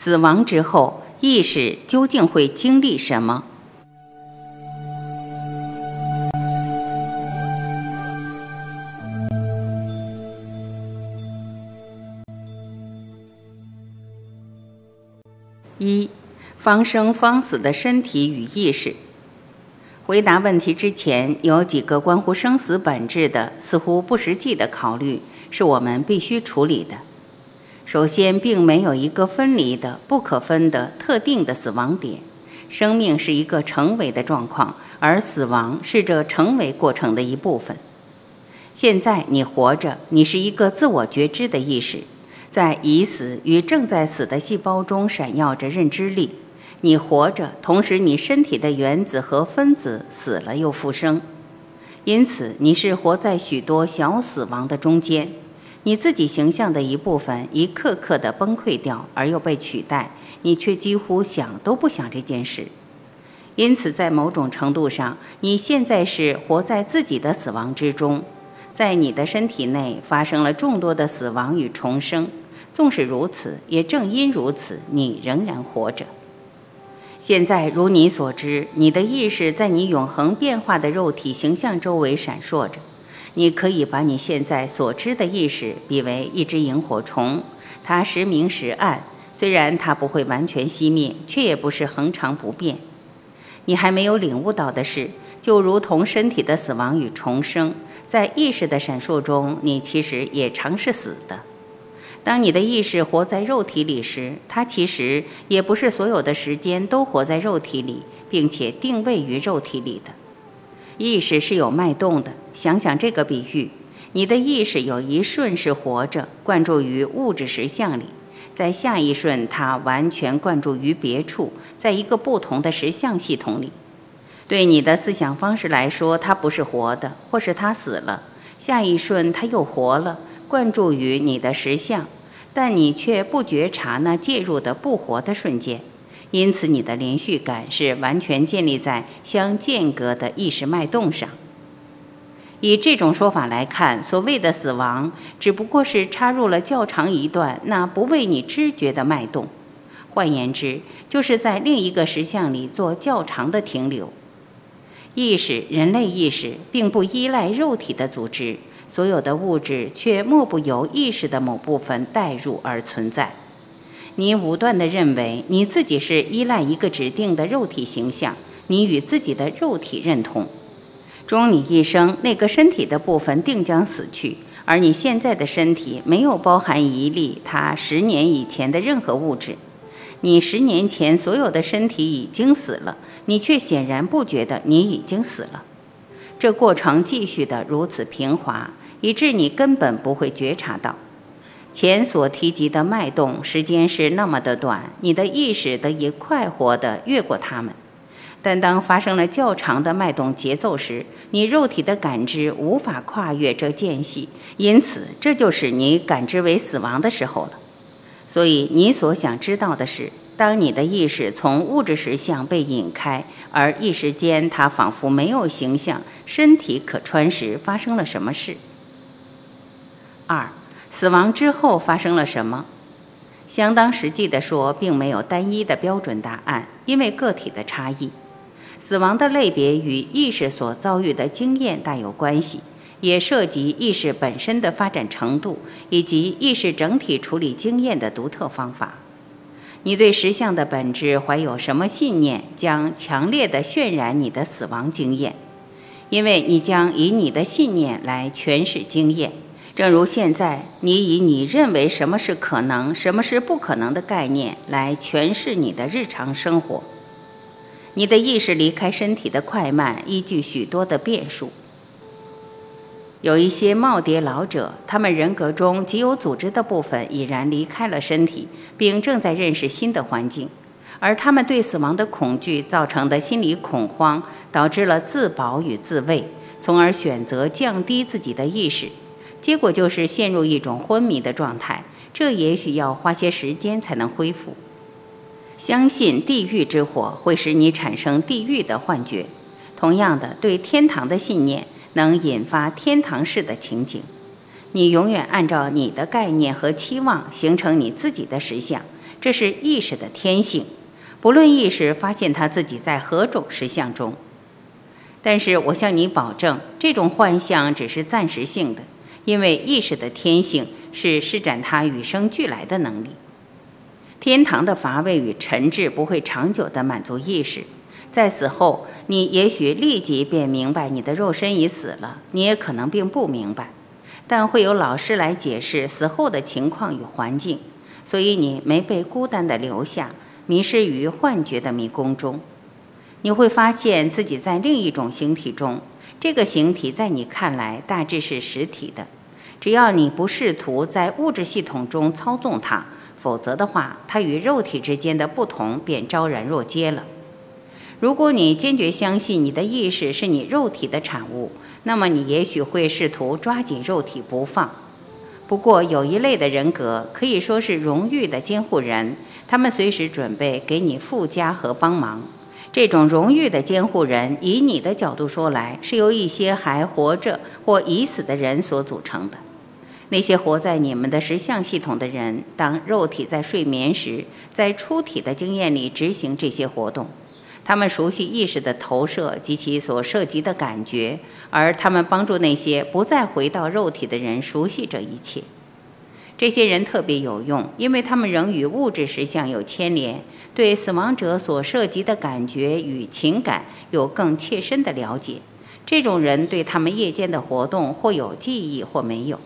死亡之后，意识究竟会经历什么？一，方生方死的身体与意识。回答问题之前，有几个关乎生死本质的、似乎不实际的考虑，是我们必须处理的。首先，并没有一个分离的、不可分的特定的死亡点。生命是一个成为的状况，而死亡是这成为过程的一部分。现在你活着，你是一个自我觉知的意识。在已死与正在死的细胞中闪耀着认知力。你活着，同时你身体的原子和分子死了又复生，因此你是活在许多小死亡的中间。你自己形象的一部分一刻刻地崩溃掉，而又被取代，你却几乎想都不想这件事。因此，在某种程度上，你现在是活在自己的死亡之中。在你的身体内发生了众多的死亡与重生，纵使如此，也正因如此，你仍然活着。现在，如你所知，你的意识在你永恒变化的肉体形象周围闪烁着。你可以把你现在所知的意识比为一只萤火虫，它时明时暗，虽然它不会完全熄灭，却也不是恒常不变。你还没有领悟到的是，就如同身体的死亡与重生。在意识的闪烁中，你其实也常是死的。当你的意识活在肉体里时，它其实也不是所有的时间都活在肉体里，并且定位于肉体里的。意识是有脉动的。想想这个比喻：你的意识有一瞬是活着，灌注于物质实相里；在下一瞬，它完全灌注于别处，在一个不同的实相系统里。对你的思想方式来说，它不是活的，或是它死了。下一瞬，它又活了，灌注于你的实相，但你却不觉察那介入的不活的瞬间。因此，你的连续感是完全建立在相间隔的意识脉动上。以这种说法来看，所谓的死亡，只不过是插入了较长一段那不为你知觉的脉动。换言之，就是在另一个实相里做较长的停留。意识，人类意识并不依赖肉体的组织，所有的物质却莫不由意识的某部分带入而存在。你武断地认为你自己是依赖一个指定的肉体形象，你与自己的肉体认同。终你一生，那个身体的部分定将死去，而你现在的身体没有包含一粒它十年以前的任何物质。你十年前所有的身体已经死了，你却显然不觉得你已经死了。这过程继续的如此平滑，以致你根本不会觉察到前所提及的脉动时间是那么的短，你的意识得以快活地越过它们。但当发生了较长的脉动节奏时，你肉体的感知无法跨越这间隙，因此这就是你感知为死亡的时候了。所以，你所想知道的是，当你的意识从物质实相被引开，而一时间它仿佛没有形象、身体可穿时，发生了什么事？二，死亡之后发生了什么？相当实际的说，并没有单一的标准答案，因为个体的差异。死亡的类别与意识所遭遇的经验大有关系。也涉及意识本身的发展程度，以及意识整体处理经验的独特方法。你对实相的本质怀有什么信念，将强烈的渲染你的死亡经验，因为你将以你的信念来诠释经验。正如现在，你以你认为什么是可能、什么是不可能的概念来诠释你的日常生活。你的意识离开身体的快慢，依据许多的变数。有一些耄耋老者，他们人格中极有组织的部分已然离开了身体，并正在认识新的环境，而他们对死亡的恐惧造成的心理恐慌，导致了自保与自卫，从而选择降低自己的意识，结果就是陷入一种昏迷的状态。这也许要花些时间才能恢复。相信地狱之火会使你产生地狱的幻觉，同样的，对天堂的信念。能引发天堂式的情景，你永远按照你的概念和期望形成你自己的实相，这是意识的天性，不论意识发现他自己在何种实相中。但是我向你保证，这种幻象只是暂时性的，因为意识的天性是施展它与生俱来的能力。天堂的乏味与沉滞不会长久地满足意识，在死后，你也许立即便明白你的肉身已死了，你也可能并不明白，但会有老师来解释死后的情况与环境，所以你没被孤单地留下，迷失于幻觉的迷宫中。你会发现自己在另一种形体中，这个形体在你看来大致是实体的。只要你不试图在物质系统中操纵它，否则的话，它与肉体之间的不同便昭然若揭了。如果你坚决相信你的意识是你肉体的产物，那么你也许会试图抓紧肉体不放。不过，有一类的人格可以说是荣誉的监护人，他们随时准备给你附加和帮忙。这种荣誉的监护人，以你的角度说来，是由一些还活着或已死的人所组成的。那些活在你们的实相系统的人，当肉体在睡眠时，在出体的经验里执行这些活动。他们熟悉意识的投射及其所涉及的感觉，而他们帮助那些不再回到肉体的人熟悉这一切。这些人特别有用，因为他们仍与物质实相有牵连。对死亡者所涉及的感觉与情感有更切身的了解，这种人对他们夜间的活动或有记忆或没有。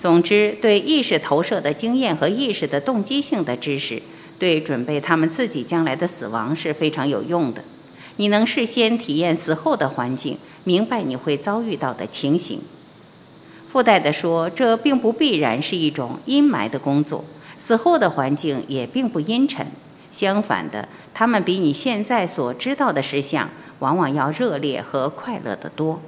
总之，对意识投射的经验和意识的动机性的知识，对准备他们自己将来的死亡是非常有用的。你能事先体验死后的环境，明白你会遭遇到的情形。附带的说，这并不必然是一种阴霾的工作，死后的环境也并不阴沉。相反的，他们比你现在所知道的实相往往要热烈和快乐得多。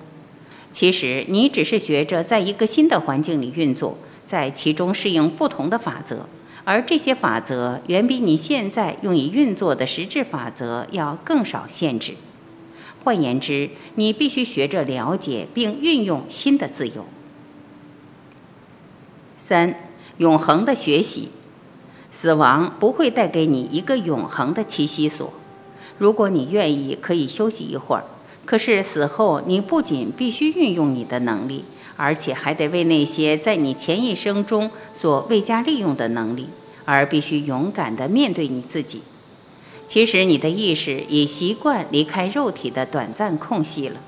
其实，你只是学着在一个新的环境里运作，在其中适应不同的法则，而这些法则远比你现在用以运作的实质法则要更少限制。换言之，你必须学着了解并运用新的自由。三、永恒的学习。死亡不会带给你一个永恒的栖息所。如果你愿意，可以休息一会儿。可是死后，你不仅必须运用你的能力，而且还得为那些在你前一生中所未加利用的能力，而必须勇敢地面对你自己。其实，你的意识已习惯离开肉体的短暂空隙了。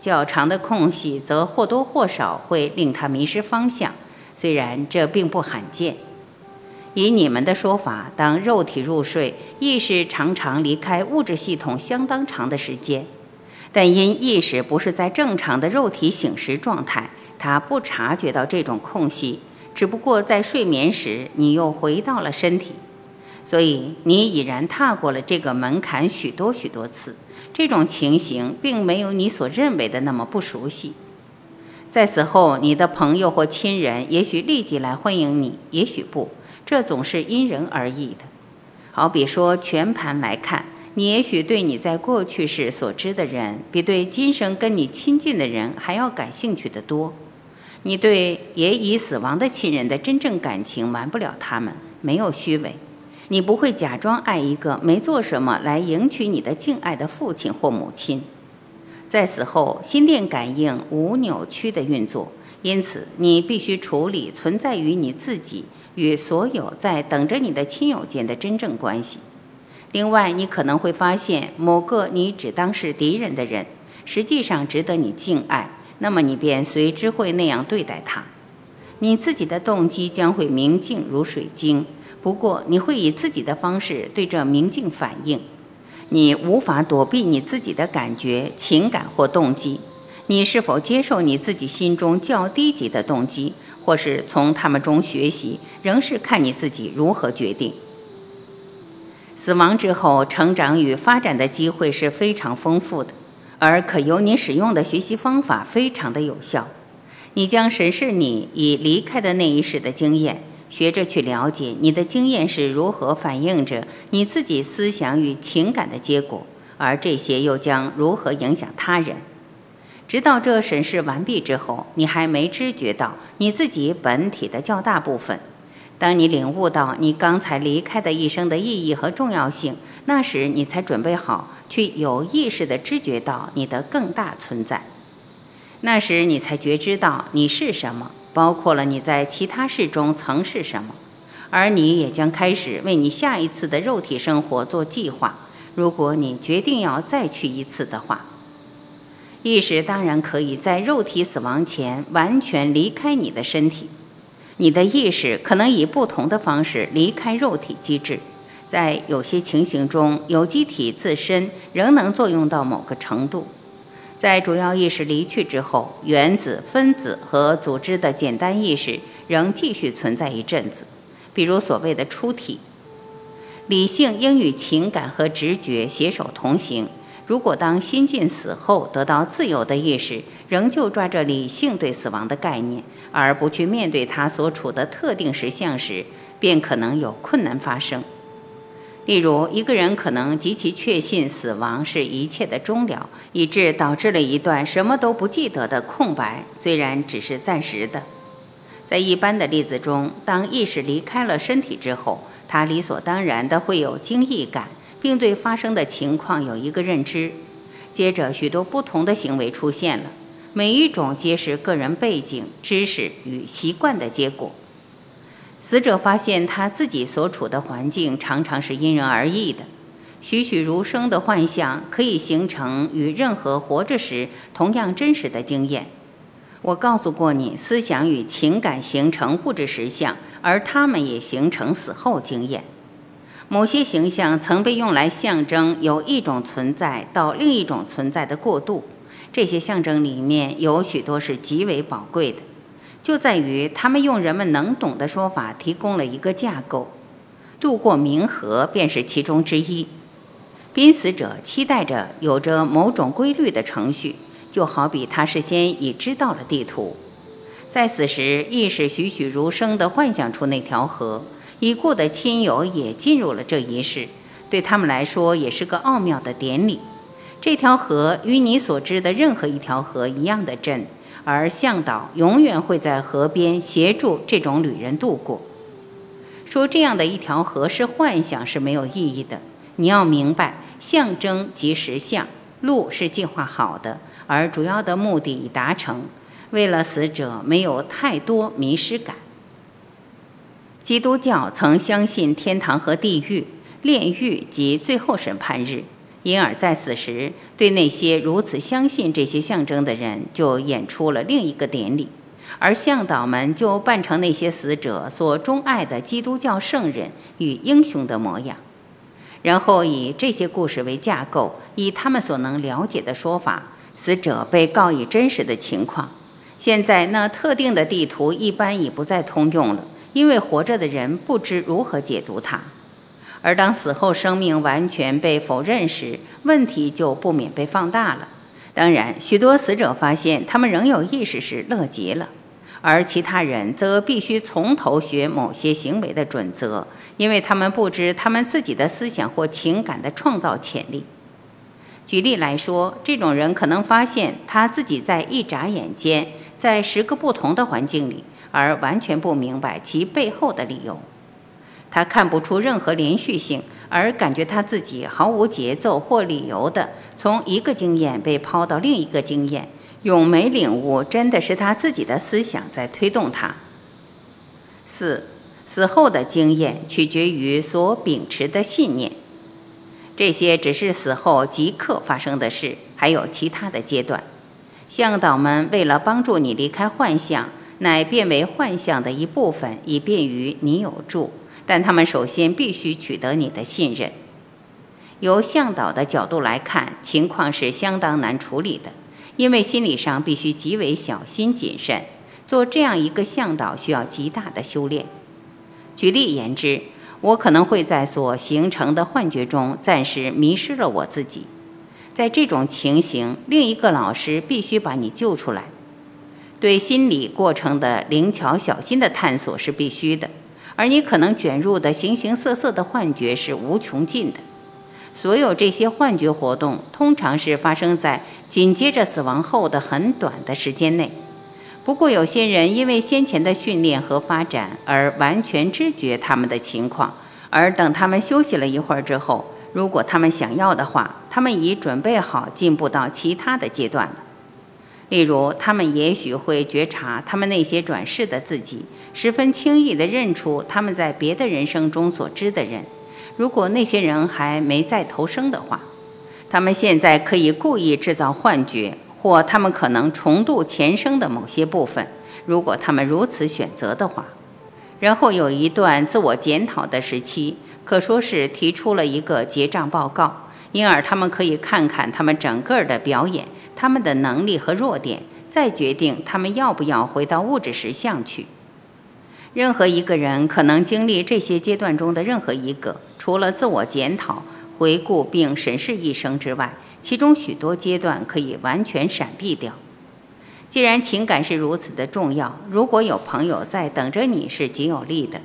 较长的空隙则或多或少会令他迷失方向，虽然这并不罕见。以你们的说法，当肉体入睡，意识常常离开物质系统相当长的时间，但因意识不是在正常的肉体醒时状态，它不察觉到这种空隙。只不过在睡眠时，你又回到了身体，所以你已然踏过了这个门槛许多许多次。这种情形并没有你所认为的那么不熟悉。在死后，你的朋友或亲人也许立即来欢迎你，也许不。这总是因人而异的。好比说，全盘来看，你也许对你在过去时所知的人，比对今生跟你亲近的人还要感兴趣的多。你对也已死亡的亲人的真正感情瞒不了他们，没有虚伪。你不会假装爱一个没做什么来赢取你的敬爱的父亲或母亲。在死后，心电感应无扭曲的运作，因此你必须处理存在于你自己。与所有在等着你的亲友间的真正关系。另外，你可能会发现某个你只当是敌人的人，实际上值得你敬爱，那么你便随之会那样对待他。你自己的动机将会明净如水晶，不过你会以自己的方式对这明镜反应。你无法躲避你自己的感觉、情感或动机。你是否接受你自己心中较低级的动机？或是从他们中学习，仍是看你自己如何决定。死亡之后，成长与发展的机会是非常丰富的，而可由你使用的学习方法非常的有效。你将审视你已离开的那一世的经验，学着去了解你的经验是如何反映着你自己思想与情感的结果，而这些又将如何影响他人。直到这审视完毕之后，你还没知觉到你自己本体的较大部分，当你领悟到你刚才离开的一生的意义和重要性，那时你才准备好去有意识地知觉到你的更大存在。那时你才觉知到你是什么，包括了你在其他事中曾是什么，而你也将开始为你下一次的肉体生活做计划。如果你决定要再去一次的话，意识当然可以在肉体死亡前完全离开你的身体。你的意识可能以不同的方式离开肉体机制，在有些情形中，有机体自身仍能作用到某个程度。在主要意识离去之后，原子、分子和组织的简单意识仍继续存在一阵子，比如所谓的出体。理性应与情感和直觉携手同行。如果当心境死后得到自由的意识，仍旧抓着理性对死亡的概念，而不去面对他所处的特定实相时，便可能有困难发生。例如，一个人可能极其确信死亡是一切的终了，以致导致了一段什么都不记得的空白，虽然只是暂时的。在一般的例子中，当意识离开了身体之后，他理所当然的会有惊异感。并对发生的情况有一个认知，接着许多不同的行为出现了，每一种皆是个人背景、知识与习惯的结果。死者发现他自己所处的环境常常是因人而异的，栩栩如生的幻象可以形成与任何活着时同样真实的经验。我告诉过你，思想与情感形成物质实相，而它们也形成死后经验。某些形象曾被用来象征由一种存在到另一种存在的过渡，这些象征里面有许多是极为宝贵的，就在于他们用人们能懂的说法提供了一个架构。渡过冥河便是其中之一。濒死者期待着有着某种规律的程序，就好比他事先已知道了地图，在死时意识栩栩如生地幻想出那条河。已故的亲友也进入了这一世，对他们来说也是个奥妙的典礼。这条河与你所知的任何一条河一样的真，而向导永远会在河边协助这种旅人渡过。说这样的一条河是幻想是没有意义的。你要明白，象征即实相，路是计划好的，而主要的目的已达成。为了死者没有太多迷失感。基督教曾相信天堂和地狱、炼狱及最后审判日，因而，在此时，对那些如此相信这些象征的人，就演出了另一个典礼，而向导们就扮成那些死者所钟爱的基督教圣人与英雄的模样，然后以这些故事为架构，以他们所能了解的说法，死者被告以真实的情况。现在，那特定的地图一般已不再通用了。因为活着的人不知如何解读它，而当死后生命完全被否认时，问题就不免被放大了。当然，许多死者发现他们仍有意识时乐极了，而其他人则必须从头学某些行为的准则，因为他们不知他们自己的思想或情感的创造潜力。举例来说，这种人可能发现他自己在一眨眼间，在十个不同的环境里。而完全不明白其背后的理由，他看不出任何连续性，而感觉他自己毫无节奏或理由的从一个经验被抛到另一个经验，永没领悟真的是他自己的思想在推动他。四，死后的经验取决于所秉持的信念，这些只是死后即刻发生的事，还有其他的阶段。向导们为了帮助你离开幻象。乃变为幻象的一部分，以便于你有助。但他们首先必须取得你的信任。由向导的角度来看，情况是相当难处理的，因为心理上必须极为小心谨慎。做这样一个向导需要极大的修炼。举例言之，我可能会在所形成的幻觉中暂时迷失了我自己。在这种情形，另一个老师必须把你救出来。对心理过程的灵巧小心的探索是必须的，而你可能卷入的形形色色的幻觉是无穷尽的。所有这些幻觉活动通常是发生在紧接着死亡后的很短的时间内。不过，有些人因为先前的训练和发展而完全知觉他们的情况，而等他们休息了一会儿之后，如果他们想要的话，他们已准备好进步到其他的阶段了。例如，他们也许会觉察他们那些转世的自己，十分轻易地认出他们在别的人生中所知的人。如果那些人还没再投生的话，他们现在可以故意制造幻觉。或他们可能重度前生的某些部分，如果他们如此选择的话，然后有一段自我检讨的时期，可说是提出了一个结账报告，因而他们可以看看他们整个的表演，他们的能力和弱点，再决定他们要不要回到物质实相去。任何一个人可能经历这些阶段中的任何一个，除了自我检讨、回顾并审视一生之外。其中许多阶段可以完全闪避掉。既然情感是如此的重要，如果有朋友在等着你是极有利的。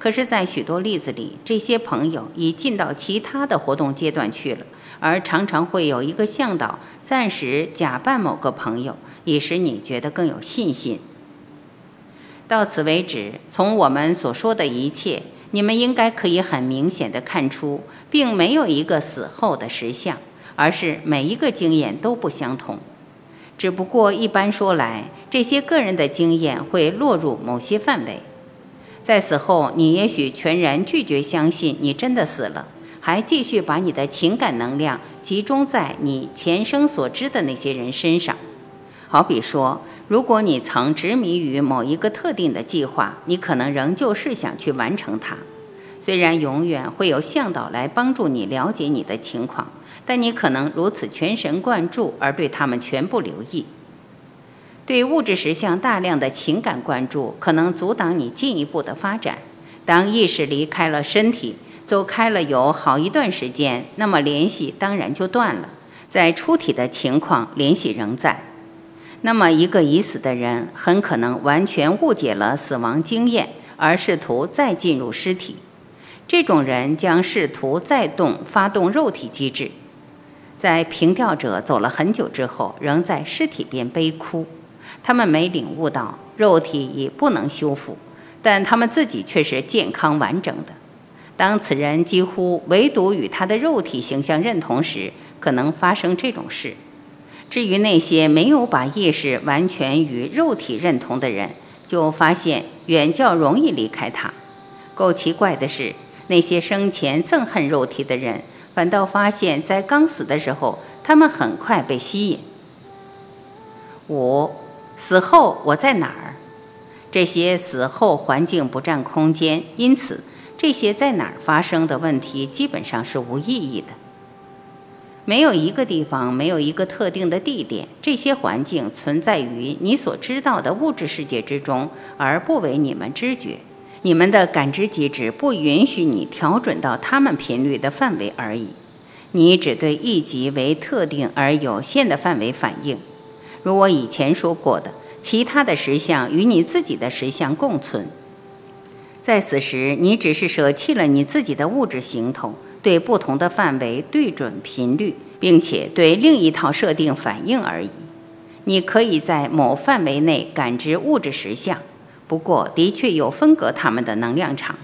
可是，在许多例子里，这些朋友已进到其他的活动阶段去了，而常常会有一个向导暂时假扮某个朋友，以使你觉得更有信心。到此为止，从我们所说的一切，你们应该可以很明显的看出，并没有一个死后的实相。而是每一个经验都不相同，只不过一般说来，这些个人的经验会落入某些范围。在死后，你也许全然拒绝相信你真的死了，还继续把你的情感能量集中在你前生所知的那些人身上。好比说，如果你曾执迷于某一个特定的计划，你可能仍旧是想去完成它。虽然永远会有向导来帮助你了解你的情况。但你可能如此全神贯注，而对他们全部留意。对物质实相大量的情感关注，可能阻挡你进一步的发展。当意识离开了身体，走开了有好一段时间，那么联系当然就断了。在出体的情况，联系仍在。那么，一个已死的人很可能完全误解了死亡经验，而试图再进入尸体。这种人将试图再动发动肉体机制。在平调者走了很久之后，仍在尸体边悲哭。他们没领悟到肉体已不能修复，但他们自己却是健康完整的。当此人几乎唯独与他的肉体形象认同时，可能发生这种事。至于那些没有把意识完全与肉体认同的人，就发现远较容易离开他。够奇怪的是，那些生前憎恨肉体的人。反倒发现，在刚死的时候，他们很快被吸引。五，死后我在哪儿？这些死后环境不占空间，因此这些在哪儿发生的问题基本上是无意义的。没有一个地方，没有一个特定的地点，这些环境存在于你所知道的物质世界之中，而不为你们知觉。你们的感知机制不允许你调整到它们频率的范围而已，你只对一级为特定而有限的范围反应。如我以前说过的，其他的实相与你自己的实相共存。在此时，你只是舍弃了你自己的物质形统，对不同的范围对准频率，并且对另一套设定反应而已。你可以在某范围内感知物质实相。不过，的确有分隔它们的能量场。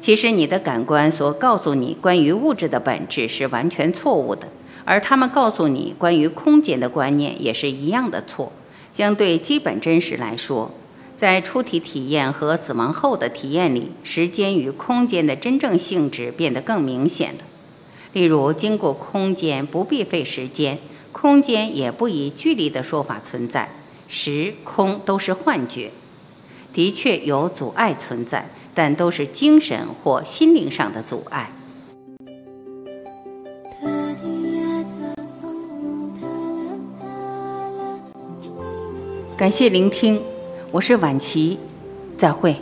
其实，你的感官所告诉你关于物质的本质是完全错误的，而他们告诉你关于空间的观念也是一样的错。相对基本真实来说，在出体体验和死亡后的体验里，时间与空间的真正性质变得更明显了。例如，经过空间不必费时间，空间也不以距离的说法存在，时空都是幻觉。的确有阻碍存在，但都是精神或心灵上的阻碍。感谢聆听，我是晚琪，再会。